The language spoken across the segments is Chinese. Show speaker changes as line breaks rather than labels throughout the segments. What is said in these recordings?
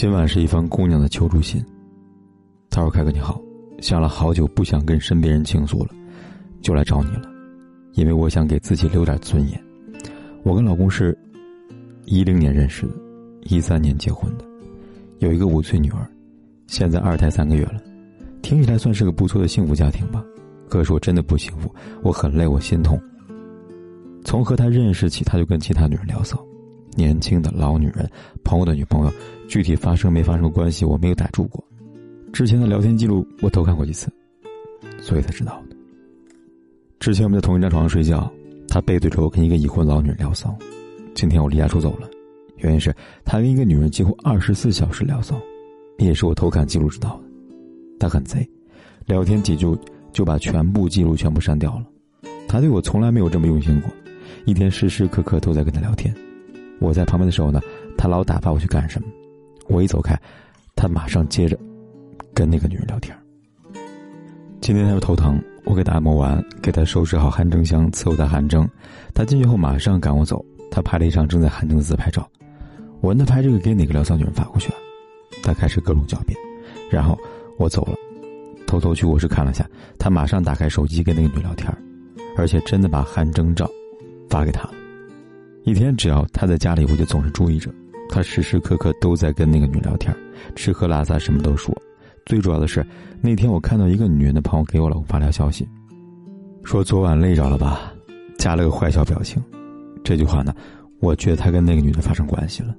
今晚是一封姑娘的求助信。她说：“凯哥你好，想了好久，不想跟身边人倾诉了，就来找你了，因为我想给自己留点尊严。我跟老公是，一零年认识的，一三年结婚的，有一个五岁女儿，现在二胎三个月了，听起来算是个不错的幸福家庭吧。可是我真的不幸福，我很累，我心痛。从和他认识起，他就跟其他女人聊骚。”年轻的老女人，朋友的女朋友，具体发生没发生关系，我没有逮住过。之前的聊天记录我偷看过几次，所以才知道的。之前我们在同一张床上睡觉，他背对着我跟一个已婚老女人聊骚。今天我离家出走了，原因是他跟一个女人几乎二十四小时聊骚，也是我偷看记录知道的。他很贼，聊天几句就把全部记录全部删掉了。他对我从来没有这么用心过，一天时时刻刻都在跟他聊天。我在旁边的时候呢，他老打发我去干什么，我一走开，他马上接着跟那个女人聊天。今天他又头疼，我给他按摩完，给他收拾好汗蒸箱，伺候他汗蒸。他进去后马上赶我走，他拍了一张正在汗蒸的自拍照，我问他拍这个给哪个聊骚女人发过去了，他开始各种狡辩，然后我走了，偷偷去卧室看了下，他马上打开手机跟那个女聊天，而且真的把汗蒸照发给他了。一天只要他在家里，我就总是注意着，他时时刻刻都在跟那个女聊天，吃喝拉撒什么都说。最主要的是，那天我看到一个女人的朋友给我老公发条消息，说昨晚累着了吧，加了个坏笑表情。这句话呢，我觉得他跟那个女的发生关系了。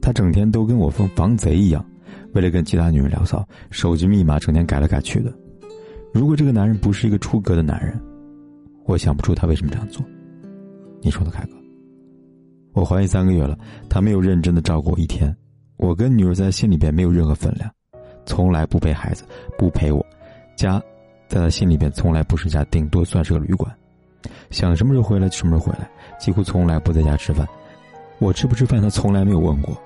他整天都跟我防防贼一样，为了跟其他女人聊骚，手机密码整天改来改去的。如果这个男人不是一个出格的男人，我想不出他为什么这样做。你说的，凯哥？我怀孕三个月了，他没有认真的照顾我一天。我跟女儿在心里边没有任何分量，从来不陪孩子，不陪我。家，在他心里边从来不是家，顶多算是个旅馆。想什么时候回来就什么时候回来，几乎从来不在家吃饭。我吃不吃饭，他从来没有问过。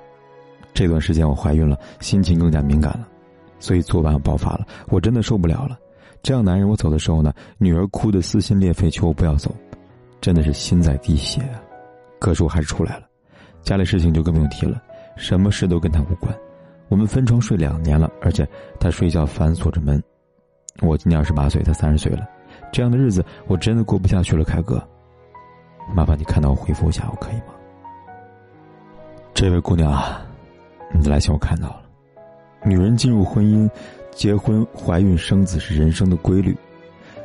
这段时间我怀孕了，心情更加敏感了，所以昨晚爆发了。我真的受不了了。这样男人，我走的时候呢，女儿哭得撕心裂肺，求我不要走，真的是心在滴血啊。可是我还是出来了，家里事情就更不用提了，什么事都跟他无关。我们分床睡两年了，而且他睡觉反锁着门。我今年二十八岁，他三十岁了，这样的日子我真的过不下去了，凯哥。麻烦你看到我回复一下，我可以吗？这位姑娘啊，你的来信我看到了。女人进入婚姻、结婚、怀孕、生子是人生的规律，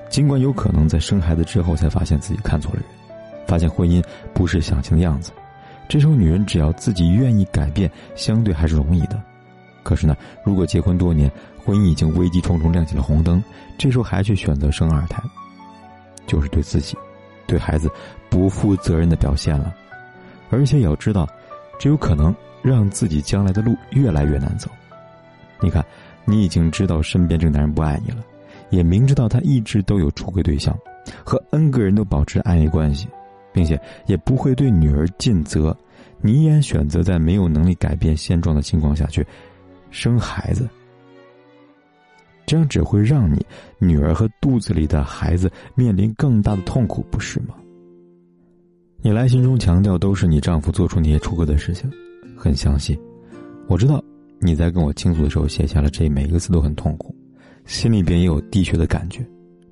尽管有可能在生孩子之后才发现自己看错了人。发现婚姻不是想象的样子，这时候女人只要自己愿意改变，相对还是容易的。可是呢，如果结婚多年，婚姻已经危机重重，亮起了红灯，这时候还去选择生二胎，就是对自己、对孩子不负责任的表现了。而且也要知道，这有可能让自己将来的路越来越难走。你看，你已经知道身边这个男人不爱你了，也明知道他一直都有出轨对象，和 N 个人都保持暧昧关系。并且也不会对女儿尽责，你依然选择在没有能力改变现状的情况下去生孩子，这样只会让你女儿和肚子里的孩子面临更大的痛苦，不是吗？你来信中强调都是你丈夫做出那些出格的事情，很详细。我知道你在跟我倾诉的时候写下了这每一个字都很痛苦，心里边也有滴血的感觉。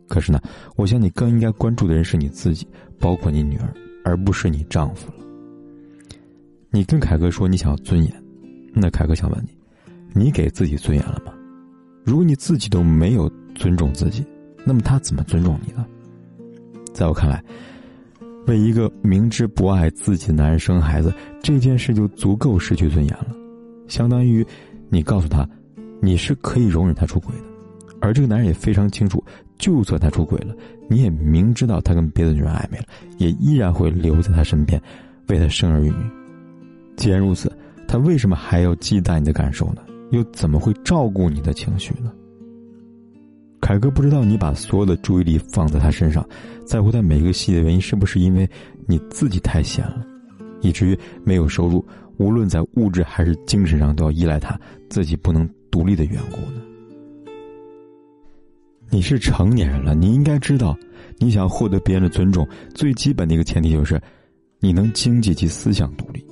可是呢，我想你更应该关注的人是你自己，包括你女儿，而不是你丈夫了。你跟凯哥说你想要尊严，那凯哥想问你，你给自己尊严了吗？如果你自己都没有尊重自己，那么他怎么尊重你呢？在我看来，为一个明知不爱自己的男人生孩子这件事就足够失去尊严了，相当于你告诉他，你是可以容忍他出轨的。而这个男人也非常清楚，就算他出轨了，你也明知道他跟别的女人暧昧了，也依然会留在他身边，为他生儿育女。既然如此，他为什么还要忌惮你的感受呢？又怎么会照顾你的情绪呢？凯哥不知道你把所有的注意力放在他身上，在乎他每一个细节，原因是不是因为你自己太闲了，以至于没有收入，无论在物质还是精神上都要依赖他，自己不能独立的缘故呢？你是成年人了，你应该知道，你想获得别人的尊重，最基本的一个前提就是，你能经济及思想独立。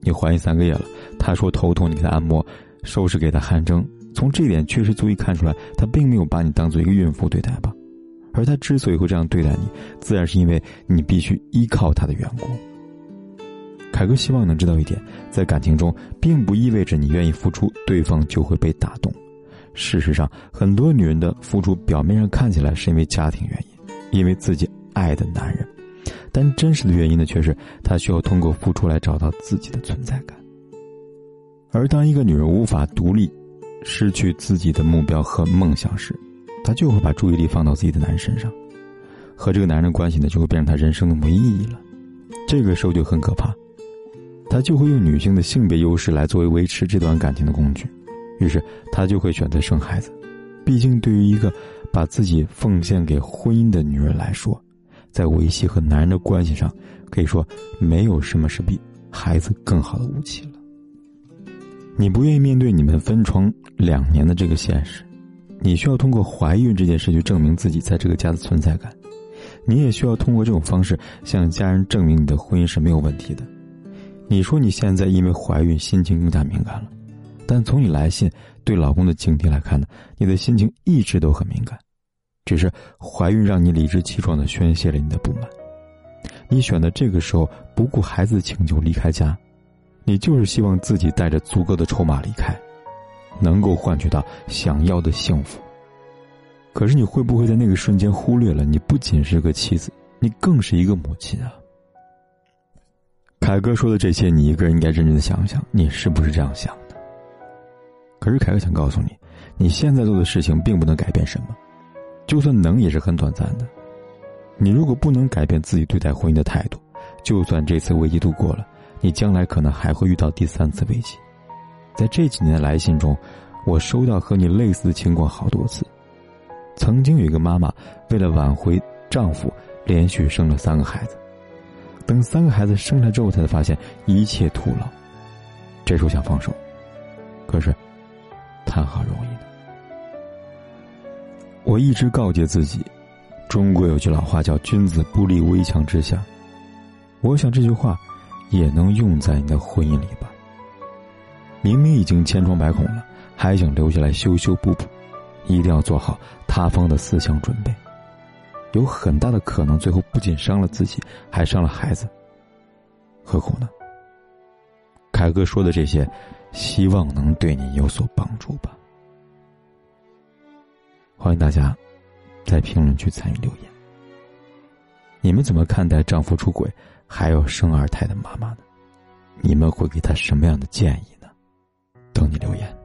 你怀孕三个月了，他说头痛，你给他按摩，收拾给他汗蒸。从这点确实足以看出来，他并没有把你当做一个孕妇对待吧，而他之所以会这样对待你，自然是因为你必须依靠他的缘故。凯哥希望能知道一点，在感情中，并不意味着你愿意付出，对方就会被打动。事实上，很多女人的付出表面上看起来是因为家庭原因，因为自己爱的男人，但真实的原因呢，却是她需要通过付出来找到自己的存在感。而当一个女人无法独立，失去自己的目标和梦想时，她就会把注意力放到自己的男人身上，和这个男人的关系呢，就会变成她人生的没意义了。这个时候就很可怕，她就会用女性的性别优势来作为维持这段感情的工具，于是她就会选择生孩子。毕竟，对于一个把自己奉献给婚姻的女人来说，在维系和男人的关系上，可以说没有什么是比孩子更好的武器了。你不愿意面对你们分床两年的这个现实，你需要通过怀孕这件事去证明自己在这个家的存在感，你也需要通过这种方式向家人证明你的婚姻是没有问题的。你说你现在因为怀孕心情更加敏感了，但从你来信对老公的警惕来看呢，你的心情一直都很敏感，只是怀孕让你理直气壮的宣泄了你的不满。你选择这个时候不顾孩子的请求离开家。你就是希望自己带着足够的筹码离开，能够换取到想要的幸福。可是你会不会在那个瞬间忽略了，你不仅是个妻子，你更是一个母亲啊？凯哥说的这些，你一个人应该认真的想想，你是不是这样想？可是凯哥想告诉你，你现在做的事情并不能改变什么，就算能，也是很短暂的。你如果不能改变自己对待婚姻的态度，就算这次危机度过了。你将来可能还会遇到第三次危机，在这几年的来信中，我收到和你类似的情况好多次。曾经有一个妈妈为了挽回丈夫，连续生了三个孩子，等三个孩子生下之后，才发现一切徒劳。这时候想放手，可是谈何容易呢？我一直告诫自己，中国有句老话叫“君子不立危墙之下”，我想这句话。也能用在你的婚姻里吧。明明已经千疮百孔了，还想留下来修修补补，一定要做好塌方的思想准备。有很大的可能，最后不仅伤了自己，还伤了孩子。何苦呢？凯哥说的这些，希望能对你有所帮助吧。欢迎大家在评论区参与留言。你们怎么看待丈夫出轨？还有生二胎的妈妈呢，你们会给她什么样的建议呢？等你留言。